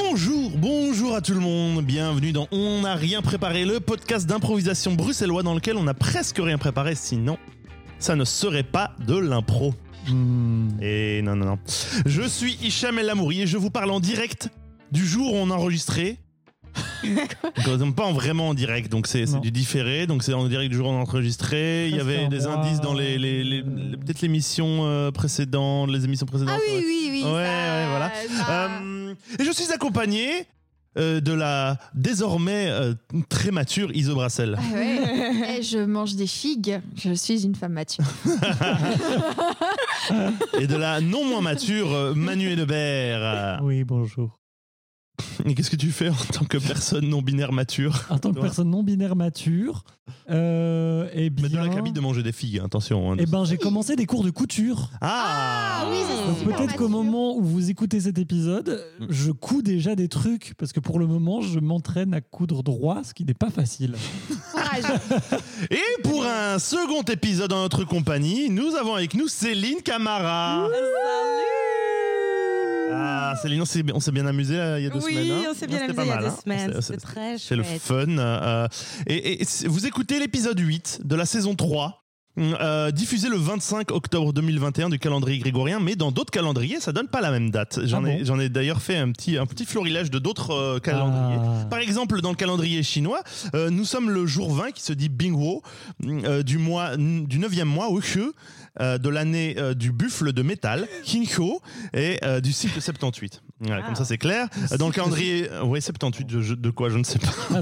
Bonjour, bonjour à tout le monde, bienvenue dans On n'a rien préparé, le podcast d'improvisation bruxellois dans lequel on n'a presque rien préparé, sinon ça ne serait pas de l'impro. Et non, non, non. Je suis Hicham El Amouri et je vous parle en direct du jour où on a enregistré. Donc, pas en vraiment en direct, donc c'est du différé, donc c'est en direct du jour où on a enregistré. Il y avait des indices dans les, les- les- les- peut-être l'émission euh, précédente, les émissions précédentes. Ah oui, oui, oui. Ouais, ça- ouais, voilà. ça- Euh, et je suis accompagné euh, de la désormais euh, très mature Iso Brassel. Ah ouais. Je mange des figues. Je suis une femme mature. et de la non moins mature euh, Manu Hedebert. Oui, bonjour. Et qu'est-ce que tu fais en tant que personne non binaire mature En tant que personne non binaire mature, euh, eh Mais de bien, la cabine de manger des filles, attention. hein. eh ben, j'ai commencé des cours de couture. Ah, Ah oui, c'est peut-être qu'au moment où vous écoutez cet épisode, Mm. je couds déjà des trucs parce que pour le moment, je m'entraîne à coudre droit, ce qui n'est pas facile. Et pour un second épisode en notre compagnie, nous avons avec nous Céline Camara. Ah, Céline, on s'est on s'est bien amusé il y a deux oui, semaines. hein. on s'est bien amusé il y a deux hein. semaines. C'est- c'est- très C'est le fun. euh, et, et vous écoutez l'épisode 8 de la saison 3. Euh, diffusé le 25 octobre 2021 du calendrier grégorien, mais dans d'autres calendriers, ça donne pas la même date. J'en Ah ai, bon j'en ai d'ailleurs fait un petit, un petit florilège de d'autres euh, calendriers. Ah. Par exemple, dans le calendrier chinois, euh, nous sommes le jour 20 qui se dit Bingwo euh, du mois du 9e mois de l'année du buffle de métal Kinho et du cycle 78. Voilà, Comme ça c'est clair. Dans le calendrier ouais 78 de, de quoi je ne sais pas. Ah.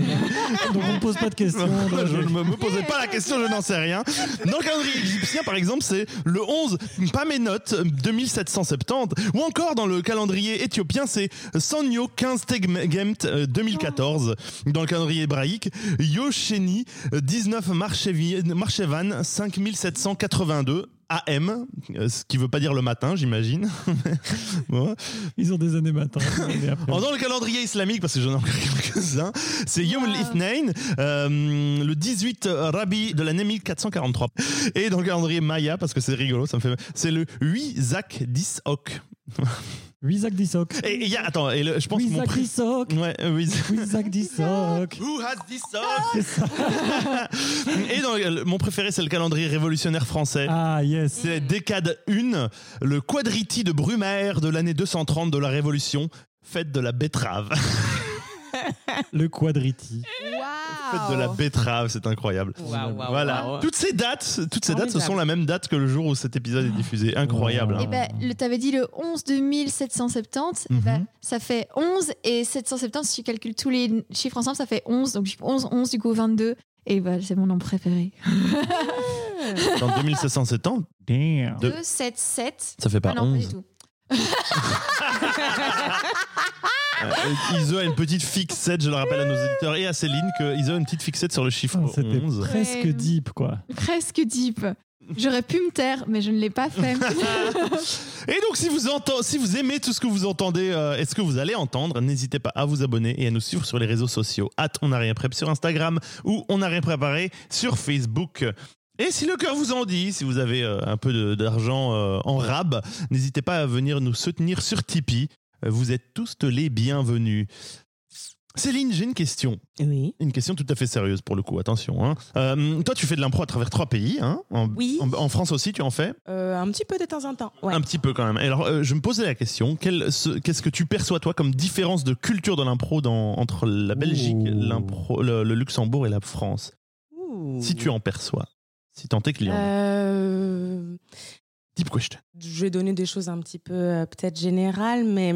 Donc on ne pose pas de questions. je je- ne me, me posais pas la question, je n'en sais rien. Dans le calendrier égyptien, par exemple, c'est le 11 Pamenot 2770. Ou encore dans le calendrier éthiopien, c'est Sanyo 15 Tegmemt euh, 2014. Dans le calendrier hébraïque, Yosheni 19 Marchevi- Marchevan 5782. AM, euh, ce qui veut pas dire le matin, j'imagine. Bon. Ils ont des années matin. Alors, dans le calendrier islamique, parce que j'en ai encore quelques-uns, c'est Yom Wow. al-Ithnain, euh, le 18 Rabi de l'année 1443. Et dans le calendrier Maya, parce que c'est rigolo, ça me fait, c'est le 8 Zak 10 Ok. Isaac Dissoc. Et il y a, attends, et le- je pense que mon Isaac prix. Dissoc. Ouais, euh, oui. Isaac Dissoc. Who has this C'est ça. Et dans le- mon préféré, c'est le calendrier révolutionnaire français. Ah, yes. C'est décade 1, le quadriti de Brumaire de l'année 230 de la Révolution, fête de la betterave. Le quadriti. Fête de la betterave, c'est incroyable. Waouh, waouh, Voilà, waouh. toutes ces dates, toutes ces dates, ce sont la même date que le jour où cet épisode est diffusé. Incroyable. Et ben, le t'avais dit le 11 de 1770. Mhm. ben, ça fait 11 et 770. Si tu calcules tous les chiffres ensemble, ça fait 11. Donc 11, 11 du coup 22. Et ben, c'est mon nombre préféré. Dans 2707 ans, Damn. De- 2, 7, 7. ça fait pas Ah non, pas du 11. tout. Euh, Iso a une petite fixette, je le rappelle à nos auditeurs et à Céline que Iso a une petite fixette sur le chiffre Ah, C'était 11. presque Ouais. deep, quoi. Presque deep. J'aurais pu me taire, mais je ne l'ai pas fait. Et donc, si vous, entend- si vous aimez tout ce que vous entendez euh, et ce que vous allez entendre, n'hésitez pas à vous abonner et à nous suivre sur les réseaux sociaux. Hâte, on n'a rien préparé sur Instagram ou on n'a rien préparé sur Facebook. Et si le cœur vous en dit, si vous avez euh, un peu de- d'argent euh, en rab, n'hésitez pas à venir nous soutenir sur Tipeee. Vous êtes tous les bienvenus. Céline, j'ai une question. Oui. Une question tout à fait sérieuse pour le coup, attention. hein. Euh, toi, tu fais de l'impro à travers trois pays. Hein en, Oui. en- en France aussi, tu en fais? Euh, un petit peu de temps en temps. Ouais. un petit peu quand même. Et Alors, euh, je me posais la question qu'est-ce que tu perçois toi comme différence de culture de l'impro entre la Belgique, l'impro, le, le Luxembourg et la France? Ouh. Si tu en perçois, si tant est qu'il y en a. Deep question. je vais donner des choses un petit peu euh, peut-être générales, mais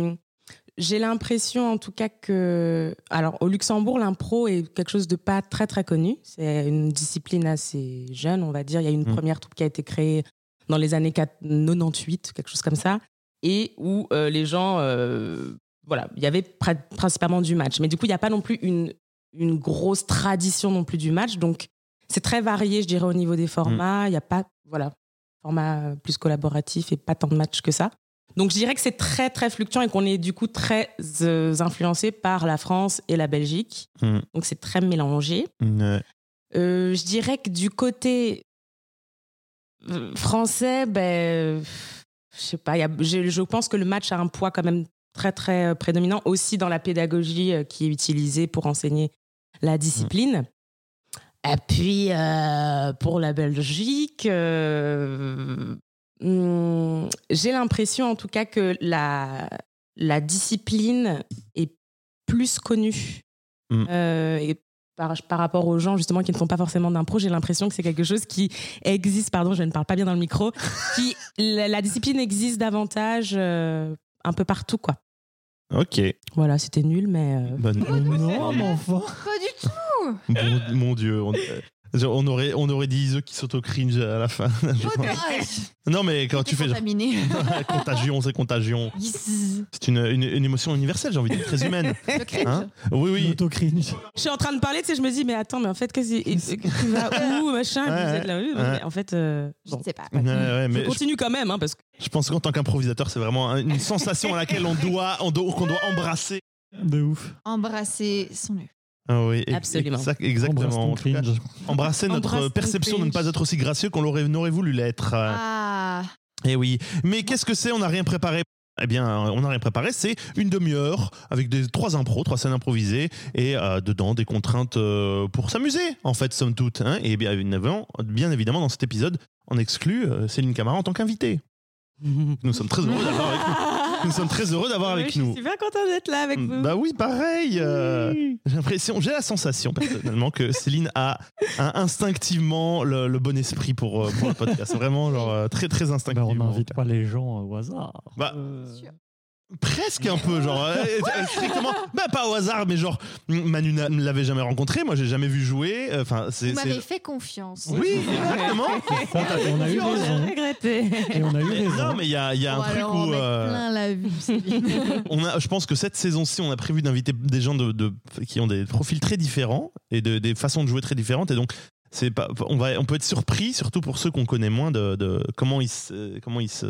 j'ai l'impression en tout cas que, alors au Luxembourg, l'impro est quelque chose de pas très très connu. C'est une discipline assez jeune, on va dire. Il y a une Mm. première troupe qui a été créée dans les années 98, quelque chose comme ça, et où euh, les gens, euh, voilà, il y avait principalement du match, mais du coup il n'y a pas non plus une une grosse tradition non plus du match, donc c'est très varié, je dirais, au niveau des formats. Il n'y a pas, voilà, format plus collaboratif et pas tant de matchs que ça. Donc je dirais que c'est très très fluctuant et qu'on est du coup très euh, influencé par la France et la Belgique. Mm. Donc c'est très mélangé. Euh, je dirais que du côté euh, français, ben, je sais pas, il y a- je, je pense que le match a un poids quand même très très euh, prédominant aussi dans la pédagogie euh, qui est utilisée pour enseigner la discipline. Et puis euh, pour la Belgique, euh, hum, j'ai l'impression en tout cas que la, la discipline est plus connue. Mm. Euh, et par, par rapport aux gens justement qui ne font pas forcément d'impro, j'ai l'impression que c'est quelque chose qui existe, pardon, je ne parle pas bien dans le micro, qui la, la discipline existe davantage euh, un peu partout quoi. Ok. Voilà, c'était nul mais euh, Bonne- Non, mais enfin. Pas du tout. Bon, mon Dieu. On, euh, on aurait, on aurait dit qui s'auto-cringe à la fin. Genre- non, mais quand tu fais contaminé. contagion, c'est contagion. Yes. C'est une, une, une émotion universelle, j'ai envie de dire, très humaine. Le cringe. Hein oui, oui. Auto-cringe. je suis en train de parler, tu sais, je me dis mais attends, mais en fait qu'est-ce que tu vas où machin, Ouais, vous êtes là, oui, ouais. mais en fait euh, Je ne sais pas. Ouais, ouais, Je mais je, continue quand même hein, parce que je pense qu'en tant qu'improvisateur, c'est vraiment une sensation à laquelle on doit, on doit, qu'on doit embrasser. De ouf. Embrasser son nœud. Ah oui, Absolument. exact- exactement. embrasser notre Embrasse perception de ne pas être aussi gracieux qu'on l'aurait, n'aurait voulu l'être. Ah. Eh oui. Mais qu'est-ce que c'est? On n'a rien préparé. Eh bien, on n'a rien préparé. C'est une demi-heure avec des trois impros, trois scènes improvisées et euh, dedans des contraintes euh, pour s'amuser, en fait, somme toute. hein. et bien évidemment, bien évidemment, dans cet épisode, on exclut euh, Céline Camara en tant qu'invitée. Nous sommes très heureux d'avoir avec nous. Nous sommes très heureux d'avoir avec nous. Je suis bien contente d'être là avec vous. Bah oui, pareil. euh, j'ai l'impression, j'ai la sensation personnellement que Céline a un- instinctivement le, le bon esprit pour, euh, pour le podcast. Vraiment, genre euh, très très instinctivement. on n'invite pas les gens au hasard. Bah, Euh, Sûr. Presque un peu, genre euh, euh, strictement, bah pas au hasard, mais genre Manu ne l'avait jamais rencontré, moi j'ai jamais vu jouer. euh, Enfin, c'est Vous m'avez fait confiance. oui, exactement. on a eu raison. regretté. Et on a eu Mais raison. non, mais il y a, il y a un Bon, truc alors, on où euh, plein la vue, on a, je pense que cette saison-ci, on a prévu d'inviter des gens de, de- qui ont des profils très différents et de- des façons de jouer très différentes, et donc c'est pas, on va, on peut être surpris, surtout pour ceux qu'on connaît moins, de, de comment ils se, comment ils se,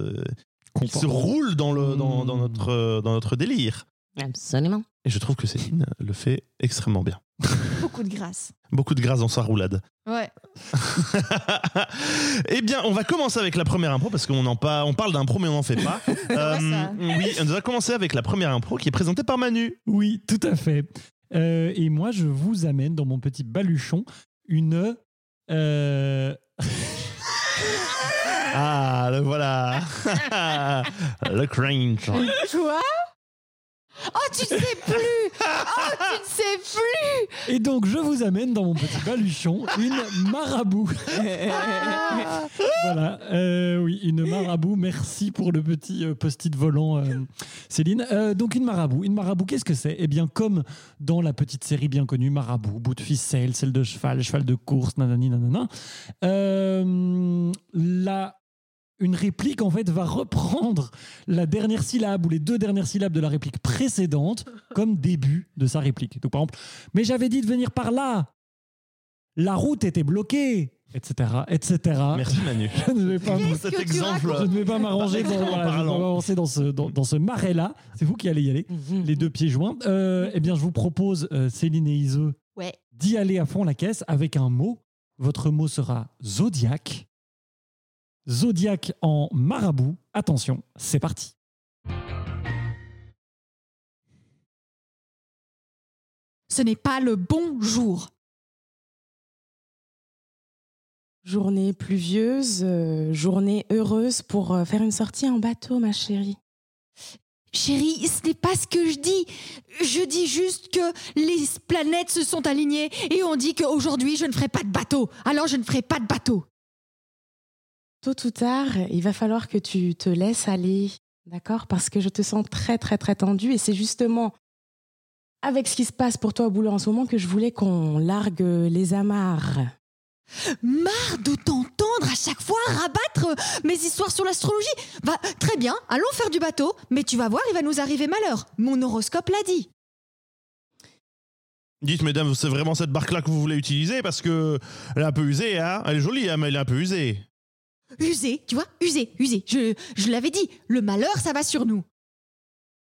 ils se roulent dans le, dans, dans notre, euh, dans notre délire. Absolument. Et je trouve que Céline le fait extrêmement bien. Beaucoup de grâce. Beaucoup de grâce dans sa roulade. Ouais. eh bien, on va commencer avec la première impro parce qu'on en pa- on parle d'impro mais on n'en fait pas. Euh, ça. oui, on va commencer avec la première impro qui est présentée par Manu. Oui, tout à fait. Euh, et moi, je vous amène dans mon petit baluchon une. euh, Ah, le voilà. le cringe. Quoi Oh, tu ne sais plus Oh, tu ne sais plus Et donc, je vous amène dans mon petit baluchon une marabout. voilà, euh, oui, une marabout. Merci pour le petit euh, post-it volant, euh, Céline. Euh, donc, une marabout. Une marabout, qu'est-ce que c'est? Eh bien, comme dans la petite série bien connue, Marabout, bout de ficelle, celle de cheval, cheval de course, nanani, nanana. Euh, la une réplique en fait va reprendre la dernière syllabe ou les deux dernières syllabes de la réplique précédente comme début de sa réplique. Donc par exemple, mais j'avais dit de venir par là. La route était bloquée, etc., etc. Merci Manu. Je ne vais pas, Cet exemple. je ne vais pas m'arranger dans, voilà, m'avancer dans ce, dans, dans ce marais-là. C'est vous qui allez y aller, les deux pieds joints. Euh, eh bien, je vous propose, euh, Céline et Iseux, Ouais. d'y aller à fond la caisse avec un mot. Votre mot sera zodiaque. Zodiaque en marabout. Attention, c'est parti. Ce n'est pas le bon jour. Journée pluvieuse, euh, journée heureuse pour euh, faire une sortie en bateau, ma chérie. Chérie, ce n'est pas ce que je dis. Je dis juste que les planètes se sont alignées et on dit qu'aujourd'hui je ne ferai pas de bateau. Alors je ne ferai pas de bateau. Tôt ou tard, il va falloir que tu te laisses aller, d'accord? Parce que je te sens très, très, très tendue et c'est justement avec ce qui se passe pour toi au boulot en ce moment que je voulais qu'on largue les amarres. Marre de t'entendre à chaque fois rabattre mes histoires sur l'astrologie. Va très bien, allons faire du bateau, mais tu vas voir, il va nous arriver malheur. Mon horoscope l'a dit. Dites mesdames, c'est vraiment cette barque-là que vous voulez utiliser parce que elle est un peu usée, hein? Elle est jolie, hein, mais elle est un peu usée. Usé, tu vois, usé, usé. Je, je l'avais dit, le malheur, ça va sur nous.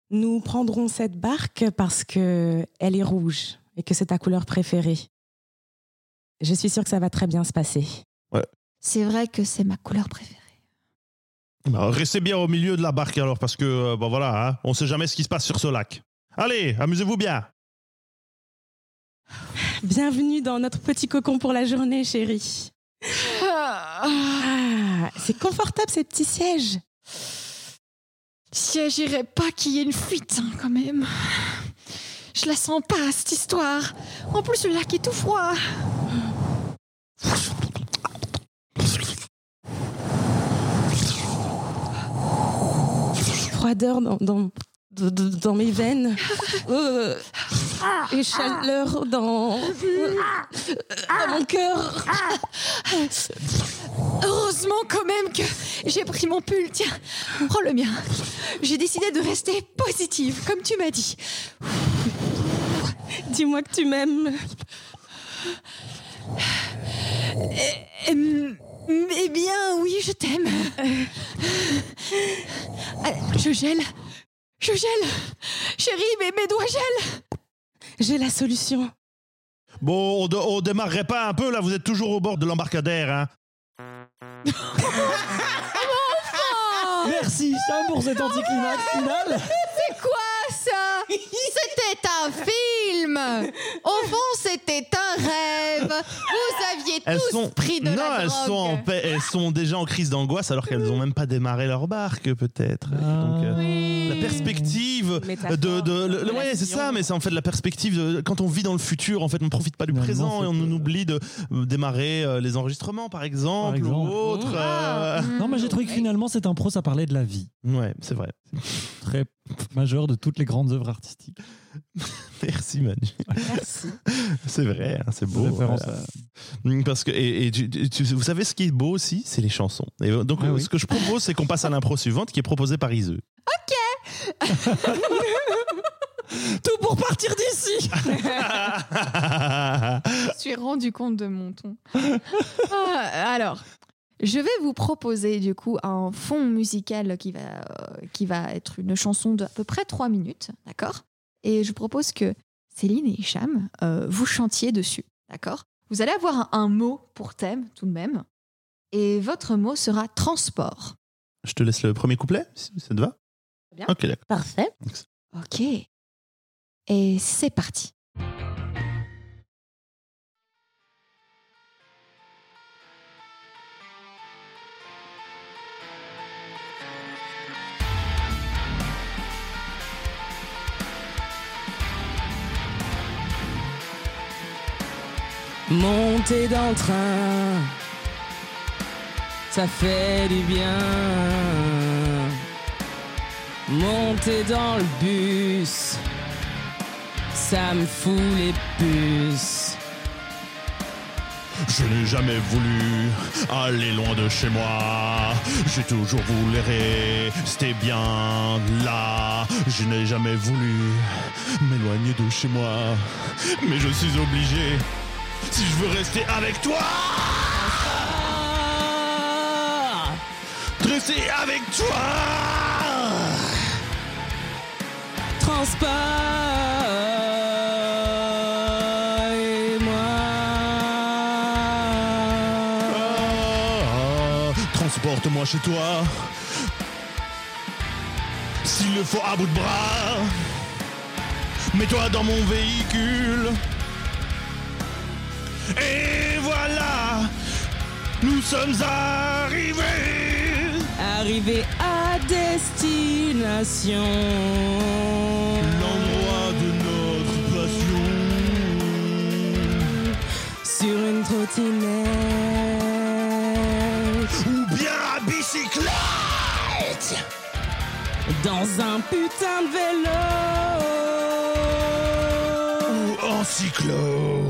Nous prendrons cette barque parce que elle est rouge et que c'est ta couleur préférée. Je suis sûre que ça va très bien se passer. C'est vrai que c'est ma couleur préférée. Bah, restez bien au milieu de la barque alors, parce que, euh, bah voilà, hein, on sait jamais ce qui se passe sur ce lac. Allez, amusez-vous bien. Bienvenue dans notre petit cocon pour la journée, chérie. Ah, c'est confortable ces petits sièges. Siégirais pas qu'il y ait une fuite, hein, quand même. Je la sens pas, cette histoire. En plus, le lac est tout froid. Froideur dans, dans, dans- dans mes veines. Euh, et chaleur dans, dans mon cœur. Heureusement quand même que j'ai pris mon pull. Tiens, prends le mien. J'ai décidé de rester positive, comme tu m'as dit. Dis-moi que tu m'aimes. Hum, Eh bien, oui, je t'aime. Ah, Je gèle. Je gèle. Chérie, mais mes doigts gèlent. J'ai la solution. Bon, on, de- on démarrerait pas un peu là, vous êtes toujours au bord de l'embarcadère, hein. Merci Cham pour cet anticlimax final. C'est quoi ça? C'était un film Au fond, c'était un rêve Vous aviez Elles tous sont pris de non, la elles drogue sont en paix- elles sont déjà en crise d'angoisse alors qu'elles ont même pas démarré leur barque peut-être. Donc, euh, Oui. La perspective Métaphore, de, de le- le- ouais c'est ça mais c'est en fait la perspective de, quand on vit dans le futur en fait on profite pas du présent et on c'est que- oublie de euh, démarrer euh, les enregistrements par exemple, exemple. ou autre. euh, Non, mais j'ai trouvé que finalement, cette impro, ça parlait de la vie. Ouais c'est vrai. Très majeur de toutes les grandes œuvres artistiques. Merci Manu. Merci. C'est vrai hein, c'est beau. Référence voilà. à- Mm, Parce que et, et tu- tu- vous savez ce qui est beau aussi, c'est les chansons. Et euh, donc Ah euh, oui. ce que je propose, c'est qu'on passe à l'impro suivante qui est proposée par Iseux. Tout pour partir d'ici Je me suis rendu compte de mon ton. Ah, alors, je vais vous proposer du coup un fond musical qui va, euh, qui va être une chanson de à peu près 3 minutes, d'accord? Et je propose que Céline et Hicham, euh, vous chantiez dessus, d'accord? Vous allez avoir un, un mot pour thème tout de même, et votre mot sera transport. Je te laisse le premier couplet, si ça te va? Bien. Ok, d'accord. Parfait. Ok. Et c'est parti. Monter dans le train, ça fait du bien. Monter dans le bus, ça me fout les puces. Je n'ai jamais voulu aller loin de chez moi. J'ai toujours voulu rester bien là. Je n'ai jamais voulu m'éloigner de chez moi. Mais je suis obligé. Si je veux rester avec toi, de rester avec toi. Transporte-moi. Ah, Transporte-moi chez toi. S'il le faut à bout de bras. Mets-toi dans mon véhicule. Et voilà, nous sommes arrivés. Arrivé à destination. L'endroit de notre passion. Sur une trottinette. Ou bien à bicyclette. Dans un putain de vélo. Ou en cyclo.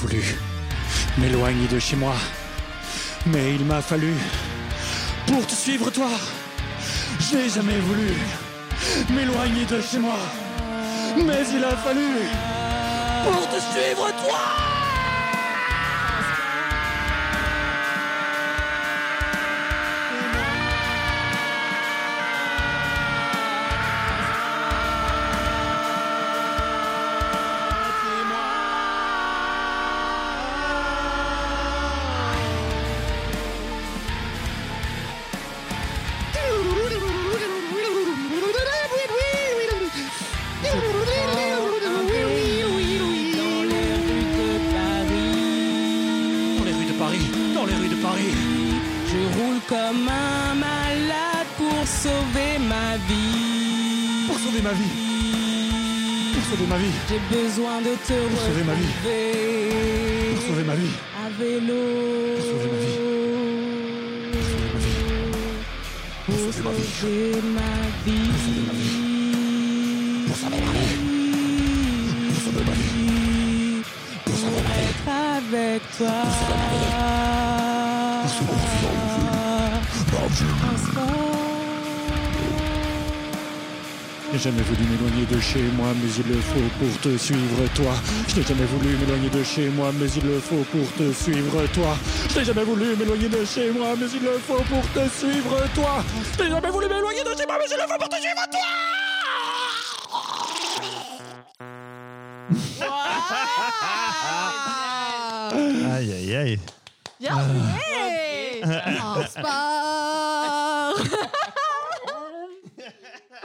Voulu m'éloigner de chez moi. Mais il m'a fallu pour te suivre toi. Je n'ai jamais voulu m'éloigner de chez moi. Mais il a fallu pour te suivre toi. De te Pour sauver ma vie. Pour sauver ma vie. à vélo. Pour sauver ma vie. Pour sauver ma vie. Pour sauver ma vie. Pour sauver ma vie. Pour sauver ma vie. Être avec toi. Un sport. Je n'ai jamais voulu m'éloigner de chez moi, mais il le faut pour te suivre toi. Je n'ai jamais voulu m'éloigner de chez moi, mais il le faut pour te suivre toi. Je n'ai jamais voulu m'éloigner de chez moi, mais il le faut pour te suivre toi. Je n'ai jamais voulu m'éloigner de chez moi, mais il le faut pour te suivre toi. Aïe, aïe, aïe. Bien joué Un sport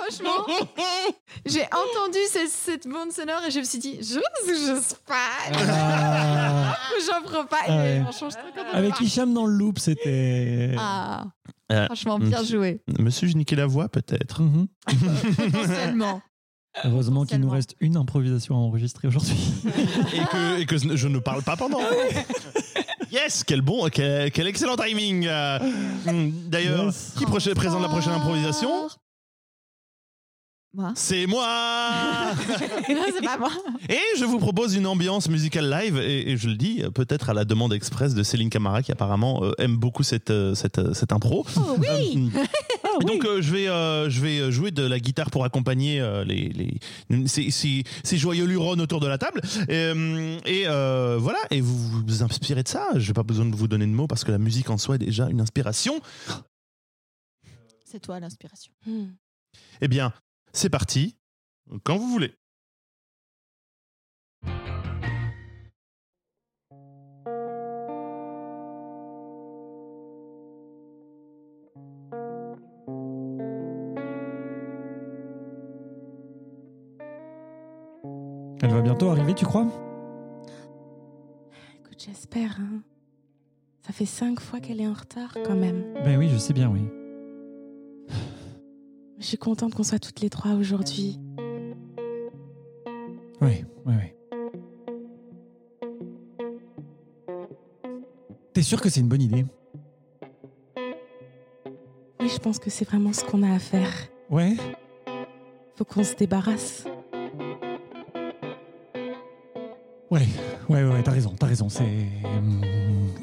Franchement, j'ai entendu cette, cette bande sonore et je me suis dit, je je sais pas, Ah, j'en prends pas. Ah ouais. Et franchement, je avec. Hicham dans le loop, c'était. Ah, Euh, franchement, bien joué. Monsieur, je niquais la voix peut-être. Mhm. Potentiellement. Heureusement qu'il nous reste une improvisation à enregistrer aujourd'hui. et, que, et que je ne parle pas pendant. yes, quel bon, quel, quel excellent timing. euh. D'ailleurs, Yes. qui présente la prochaine improvisation? Moi C'est moi Non, c'est pas moi. Et je vous propose une ambiance musicale live, et, et je le dis, peut-être à la demande express de Céline Camara, qui apparemment euh, aime beaucoup cette, euh, cette, euh, cette impro. Oh oui et donc euh, je vais euh, je vais jouer de la guitare pour accompagner euh, les, les ces, ces, ces joyeux lurons autour de la table et euh, voilà et vous vous inspirez de ça j'ai pas besoin de vous donner de mots parce que la musique en soi est déjà une inspiration C'est toi l'inspiration. Hmm. eh bien c'est parti quand vous voulez Elle va bientôt arriver, tu crois? Écoute, j'espère. Hein. Ça fait cinq fois qu'elle est en retard quand même. Ben oui, je sais bien, oui. Je suis contente qu'on soit toutes les trois aujourd'hui. Oui, oui, oui. T'es sûr que c'est une bonne idée? Oui, je pense que c'est vraiment ce qu'on a à faire. Ouais Faut qu'on se débarrasse. Ouais, ouais, ouais, t'as raison, t'as raison. C'est. hum,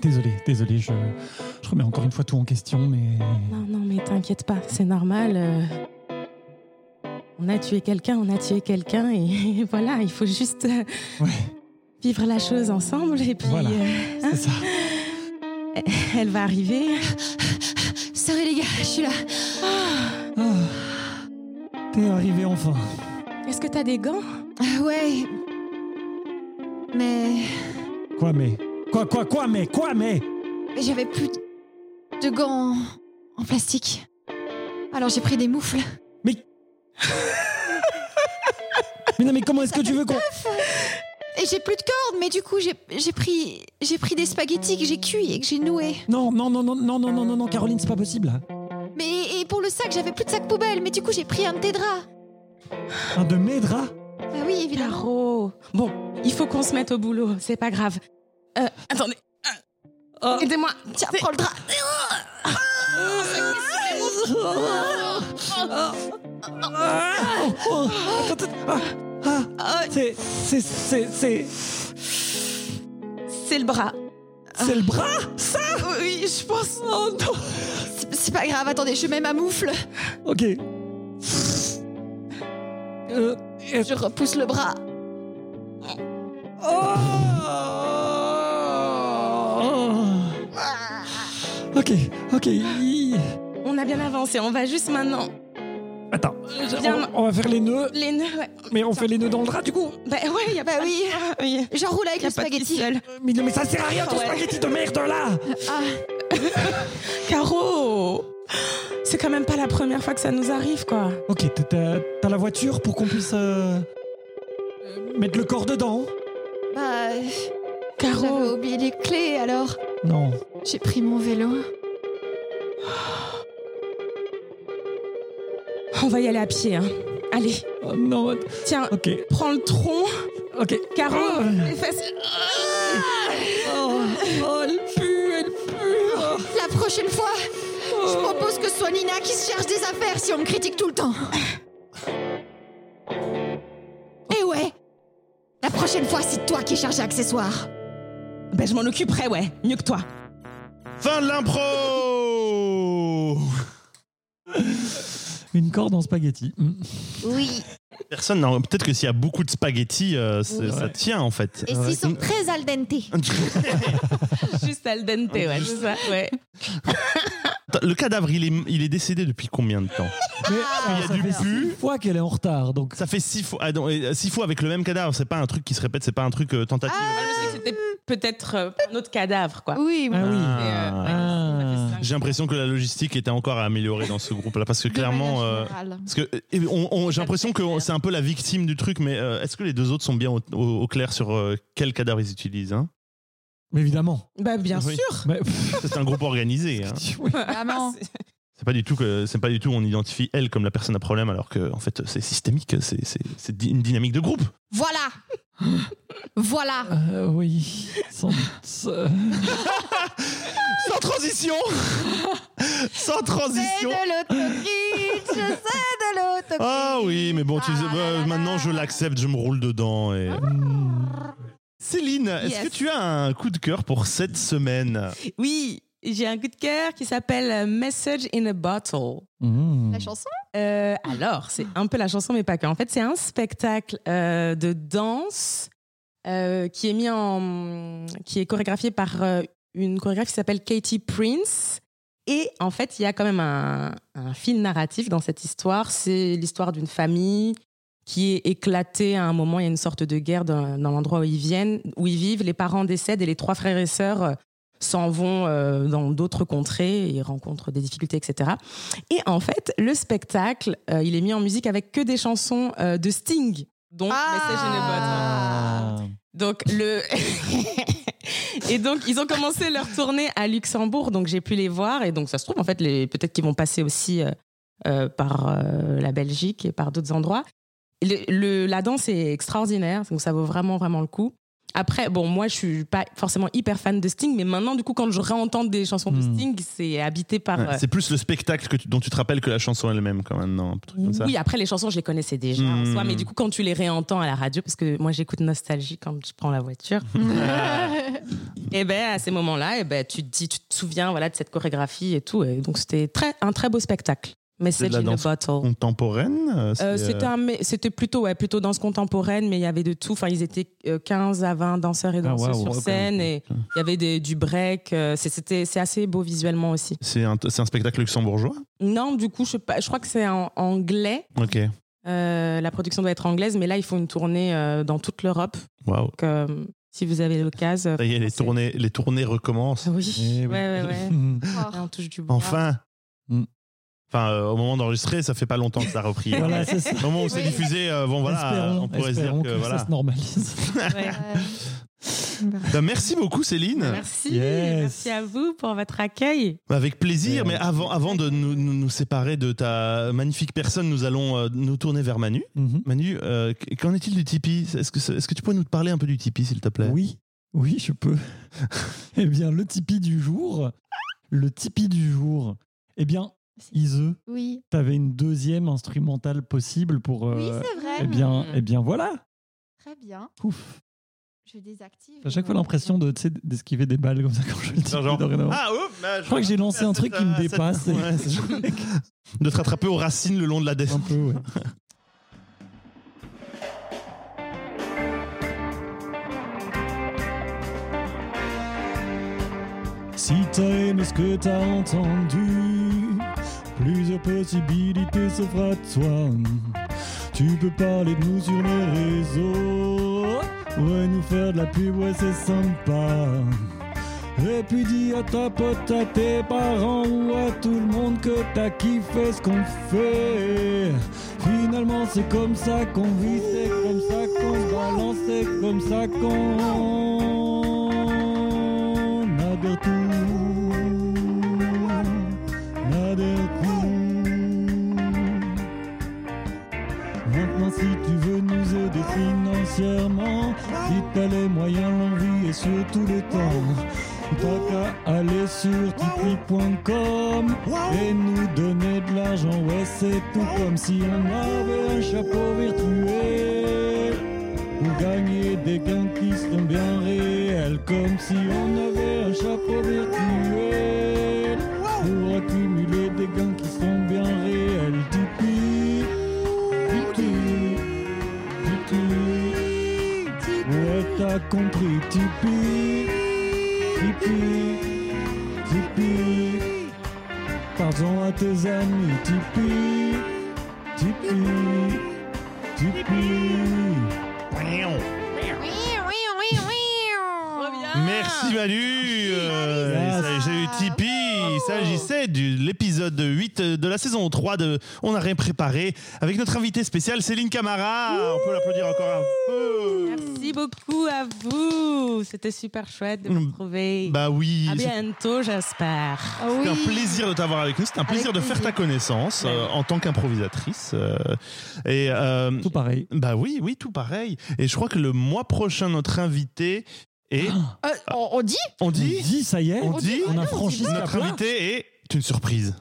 Désolé, désolé, je... je remets encore une fois tout en question, mais. Non, non, mais t'inquiète pas, c'est normal. euh. On a tué quelqu'un, on a tué quelqu'un, et voilà, il faut juste euh, Ouais, vivre la chose ensemble, et puis Voilà. euh, c'est ça. elle va arriver. Sorry les gars, je suis là. Ah. T'es arrivé enfin. Est-ce que t'as des gants? Ah ouais. Mais Quoi, mais? Quoi, quoi, quoi, mais? Quoi, mais j'avais plus de gants en plastique. Alors j'ai pris des moufles. Mais. mais non, mais comment est-ce que tu veux qu'on. Et j'ai plus de cordes, mais du coup j'ai j'ai pris j'ai pris des spaghettis que j'ai cuits et que j'ai noués. Non, non, non, non, non, non, non, non, non, Caroline, c'est pas possible. Mais et pour le sac j'avais plus de sac poubelle, mais du coup j'ai pris un de tes draps. Un de mes draps? Bah oui évidemment. Caro Bon, il faut qu'on se mette au boulot, c'est pas grave. Euh, attendez. Euh, Aidez-moi. Tiens prends le drap. Ah, ah, c'est. C'est. C'est. C'est. C'est le bras. C'est le bras Ça? Oui je pense. Oh non C'est- pas grave attendez je mets ma moufle. Ok. Euh, Je repousse le bras. Oh Ok, ok. y- On a bien avancé, on va juste maintenant. Attends, Viens. on, on va faire les nœuds, Les nœuds, ouais. mais on fait les nœuds dans le drap du coup. Bah ouais, y a Bah oui. oui. J'enroule avec Y a le pas spaghetti. Euh, Mais, non, mais ça sert à rien ton Ouais. spaghetti de merde là Ah Caro C'est quand même pas la première fois que ça nous arrive, quoi. Ok, t'as- la voiture pour qu'on puisse euh, euh, mettre le corps dedans bah j'avais Caro oublié les clés alors Non. j'ai pris mon vélo. On va y aller à pied. Hein. Allez, Oh non. tiens, Ok. prends le tronc. Ok. Caro, Oh. les fesses. Oh, oh, elle pue, elle pue. Oh. La prochaine fois, je propose que ce soit Nina qui se cherche des affaires si on me critique tout le temps. Eh ouais La prochaine fois, c'est toi qui charge accessoires. Ben, je m'en occuperai, ouais. Mieux que toi. Fin de l'impro Une corde en spaghetti. Mm. Oui. Personne, non, peut-être que s'il y a beaucoup de spaghettis, euh, c'est- Oui. ça tient en fait. Et s'ils sont très al dente. Juste al dente, ouais, c'est ça, ouais. Le cadavre, il est, il est décédé depuis combien de temps? Mais Ah, il y a ça du fait pu. six fois qu'elle est en retard, donc Ça fait six fois, ah non, et six fois avec le même cadavre. C'est pas un truc qui se répète, c'est pas un truc euh, tentative. Moi, peut-être euh, un autre cadavre, quoi. Oui, Ah oui. Et, euh, ouais, Ah. J'ai l'impression que la logistique était encore à améliorer dans ce groupe-là parce que clairement. euh, parce que et on- on- j'ai l'impression que c'est un peu la victime du truc, mais euh, est-ce que les deux autres sont bien au, au- au clair sur euh, quel cadavre ils utilisent hein? Mais évidemment. Bah, bien Oui. sûr. C'est un groupe organisé. hein. oui. C'est pas du tout que c'est pas du tout on identifie elle comme la personne à problème alors que en fait c'est systémique, c'est c'est- c'est une dynamique de groupe. Voilà Voilà Euh, oui. Sans doute. Euh, Sans transition Sans C'est transition de l'autocrit, je sais de l'autocrit. Ah oui, mais bon, tu sais, Ah bah, là là maintenant là. je l'accepte, je me roule dedans. Et... mm. Céline, est-ce Yes. que tu as un coup de cœur pour cette semaine? Oui, j'ai un coup de cœur qui s'appelle Message in a Bottle. Mm. La chanson? Euh, alors, c'est un peu la chanson, mais pas que. En fait, c'est un spectacle euh, de danse euh, qui est mis en, qui est chorégraphié par euh, une chorégraphe qui s'appelle Katie Prince. Et en fait, il y a quand même un, un fil narratif dans cette histoire. C'est l'histoire d'une famille qui est éclatée à un moment. Il y a une sorte de guerre dans, dans l'endroit où ils viennent, où ils vivent. Les parents décèdent et les trois frères et sœurs euh, s'en vont euh, dans d'autres contrées et rencontrent des difficultés, etc. Et en fait, le spectacle, euh, il est mis en musique avec que des chansons euh, de Sting, dont Message in a. Ah. Donc le et donc ils ont commencé leur tournée à Luxembourg, donc j'ai pu les voir et donc ça se trouve en fait les peut-être qu'ils vont passer aussi euh, par euh, la Belgique et par d'autres endroits. Le, le- la danse est extraordinaire, donc ça vaut vraiment vraiment le coup. Après, bon, moi, je suis pas forcément hyper fan de Sting, mais maintenant, du coup, quand je réentends des chansons de Hmm. Sting, c'est habité par. Ouais, euh, C'est plus le spectacle que tu- dont tu te rappelles que la chanson elle-même, quand même, non un truc comme ça. Oui, après les chansons, je les connaissais déjà en Hmm. soi, mais du coup, quand tu les réentends à la radio, parce que moi j'écoute Nostalgie quand je prends la voiture, et ben à ces moments-là, et ben tu te dis, tu te souviens voilà de cette chorégraphie et tout, et donc c'était très un très beau spectacle. Message de la in a danse bottle. Contemporaine euh, Euh, euh, c'était plutôt ouais plutôt danse contemporaine mais il y avait de tout enfin ils étaient euh, 15 à 20 danseurs et Ah, danseuses sur scène et il y avait des, du break c'est- assez beau visuellement aussi C'est un, spectacle luxembourgeois? Non du coup je sais pas je crois que c'est en anglais Ok. Euh, la production doit être anglaise, mais là, ils font une tournée euh, dans toute l'Europe. Donc, euh, si vous avez l'occasion. Ça y est, les tournées, les tournées recommencent. Oui, Eh oui. ouais, ouais, ouais. Mm. Là, on touche du bois. Enfin. Enfin, euh, au moment d'enregistrer, ça fait pas longtemps que ça a repris. Voilà, c'est ça. Au moment où c'est diffusé, euh, bon voilà, espérons, on pourrait se dire que, que, voilà. ça se normalise. Ouais. Bah, merci beaucoup Céline. Merci, Yes. merci à vous pour votre accueil. Avec plaisir, Ouais. mais avant, avant de nous, nous- nous séparer de ta magnifique personne, nous allons euh, nous tourner vers Manu. Mhm. Manu, euh, qu'en est-il du Tipeee? Est-ce que, est-ce que tu pourrais nous parler un peu du Tipeee, s'il te plaît? Oui, oui, je peux. eh bien, le Tipeee du jour, le Tipeee du jour. Eh bien, Ise, Oui. t'avais une deuxième instrumentale possible pour. Oui, euh, c'est vrai. eh bien, Mm. eh bien, voilà. Très bien. Ouf. Je désactive. J'ai à chaque fois l'impression de, tu sais, d'esquiver des balles comme ça quand je le dis. Genre- dorénavant. Ah, oh, bah, Je crois que j'ai lancé un truc qui me dépasse. et- Ouais, c'est- de te rattraper aux racines le long de la descente. Un peu, ouais. Si t'as aimé ce que t'as entendu, plusieurs possibilités s'offrent à toi. Tu peux parler de nous sur les réseaux, ouais, nous faire de la pub, ouais, c'est sympa. Et puis dis à ta pote, à tes parents ou à tout le monde que t'as kiffé ce qu'on fait. Finalement, c'est comme ça qu'on vit, c'est comme ça qu'on balance, c'est comme ça qu'on adhère tout. Adhère t'as les moyens, l'envie et surtout le temps. T'as qu'à aller sur tipeee.com et nous donner de l'argent. Ouais, c'est tout comme si on avait un chapeau virtuel. Pour gagner des gains qui seront bien réels. Comme si on avait un chapeau virtuel. Pour accumuler T'as compris, Tipeee, Tipeee, Tipeee. Pardon à tes amis, Tipeee, Tipeee, Tipeee. Merci Manu. L'épisode 8 de la saison 3 de On n'a rien préparé avec notre invité spécial Céline Camara. On peut l'applaudir encore un peu. Merci beaucoup à vous. C'était super chouette de vous Mm. retrouver. Bah oui. à c'est- bientôt, j'espère. Ah C'était oui. un plaisir de t'avoir avec nous. C'était un plaisir Avec de faire ta connaissance euh, Ouais. en tant qu'improvisatrice. euh, et euh, Tout pareil. bah oui, oui, tout pareil. Et je crois que le mois prochain, notre invité est. Euh, on, on dit? On On dit dit, ça y est, On dit on Ah a franchi ce Notre invité est une surprise.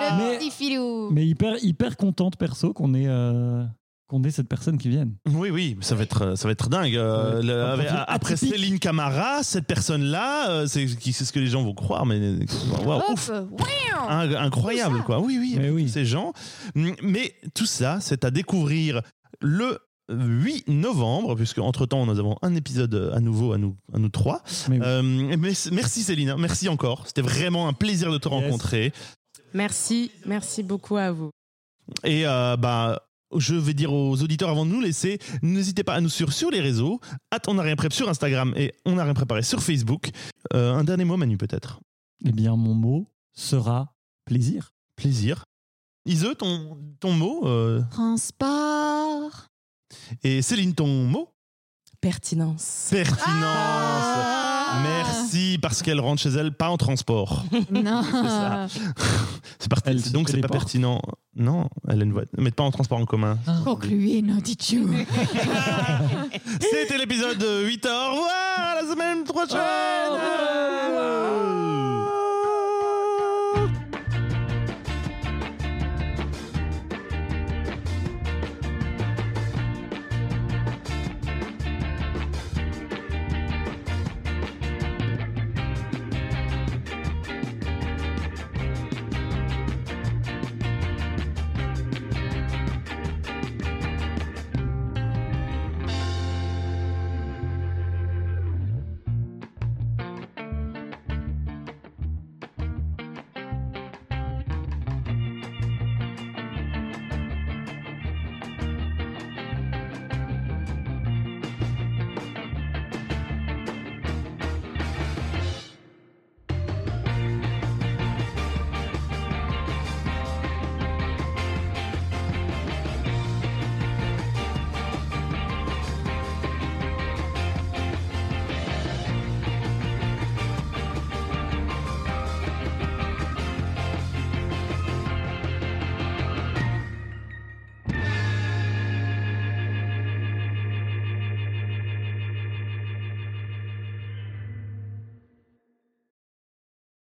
Le Mais- petit filou. Mais hyper, hyper contente perso qu'on ait, euh, qu'on ait cette personne qui vienne. Oui, oui, ça va être, ça va être dingue. Euh, Ouais. le- Un avec- profil après atypique. Céline Camara, cette personne-là, euh, c'est qui- c'est ce que les gens vont croire, mais waouh, Hop, ouf, in- incroyable, quoi. Oui, oui, Mais oui. ces gens. Mm, Mais tout ça, c'est à découvrir le 8 novembre, puisque entre temps nous avons un épisode à nouveau à nous, à nous trois. Mais oui. Euh, mais- merci Céline, hein, merci encore. C'était vraiment un plaisir de te Yes. rencontrer. Merci, merci beaucoup à vous. Et euh, bah, je vais dire aux auditeurs avant de nous laisser, n'hésitez pas à nous suivre sur les réseaux. At on a rien préparé sur Instagram et on a rien préparé sur Facebook. Euh, un dernier mot, Manu, peut-être? Eh bien, mon mot sera plaisir. Plaisir. Ise, ton, ton mot. euh, Transport. Et Céline, ton mot? Pertinence. Pertinence. Ah. Merci, parce qu'elle rentre chez elle pas en transport. Non. ça. C'est parti. Elle se Donc c'est pas pertinent. Non, elle a une voiture, mais pas en transport en commun. Concluez, Nodichu. C'était l'épisode 8. Au revoir à la semaine prochaine.